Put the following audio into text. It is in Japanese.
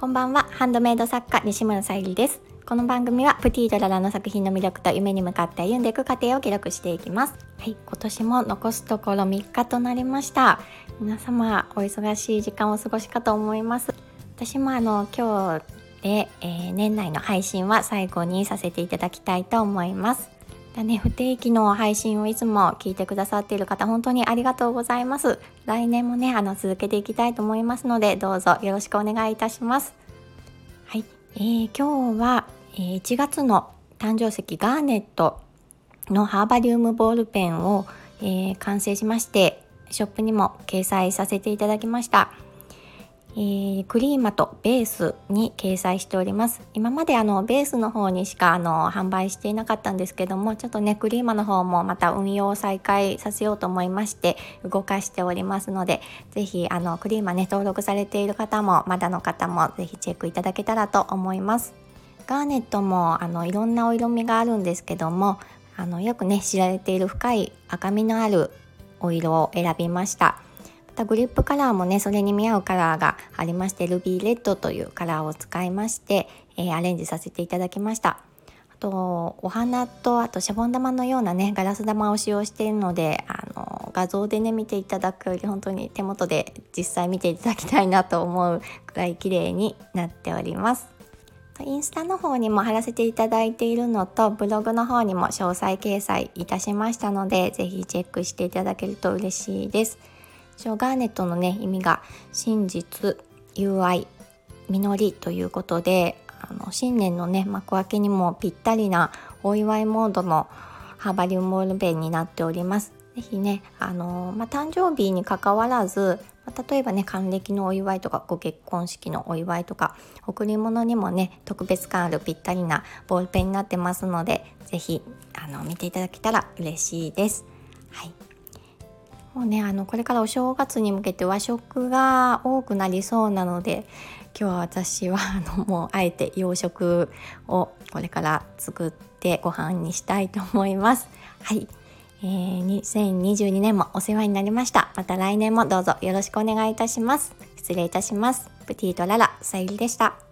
こんばんは。ハンドメイド作家西村さゆりです。この番組はプティドララの作品の魅力と夢に向かって歩んでいく過程を記録していきます。はい今年も残すところ3日となりました。皆様お忙しい時間をお過ごしかと思います。私もあの今日で、えー、年内の配信は最後にさせていただきたいと思います。だね、不定期の配信をいつも聞いてくださっている方本当にありがとうございます。来年もねあの続けていきたいと思いますのでどうぞよろしくお願いいたします。はい、えー、今日は、えー、1月の誕生石ガーネットのハーバリウムボールペンを、えー、完成しましてショップにも掲載させていただきました。えー、クリーマとベースに掲載しております。今まであのベースの方にしかあの販売していなかったんですけどもちょっとねクリーマの方もまた運用を再開させようと思いまして動かしておりますので是非あのクリーマね登録されている方もまだの方も是非チェックいただけたらと思います。ガーネットもあのいろんなお色味があるんですけどもあのよくね知られている深い赤みのあるお色を選びました。またグリップカラーもねそれに見合うカラーがありましてルビーレッドというカラーを使いまして、えー、アレンジさせていただきましたあとお花とあとシャボン玉のようなねガラス玉を使用しているのであの画像でね見ていただくより本当に手元で実際見ていただきたいなと思うくらい綺麗になっておりますインスタの方にも貼らせていただいているのとブログの方にも詳細掲載いたしましたので是非チェックしていただけると嬉しいです。ガーネットのね意味が真実友愛実りということであの新年のね幕開けにもぴったりなお祝いモードのハーバリウムオールペンになっております。ぜひね、あのまあ、誕生日にかかわらず、まあ、例えばね還暦のお祝いとかご結婚式のお祝いとか贈り物にもね特別感あるぴったりなボールペンになってますので是非あの見ていただけたら嬉しいです。はいもうねあのこれからお正月に向けて和食が多くなりそうなので今日は私はあのもうあえて洋食をこれから作ってご飯にしたいと思います。はい、えー、2022年もお世話になりました。また来年もどうぞよろしくお願いいたします。失礼いたします。プティートララさゆりでした。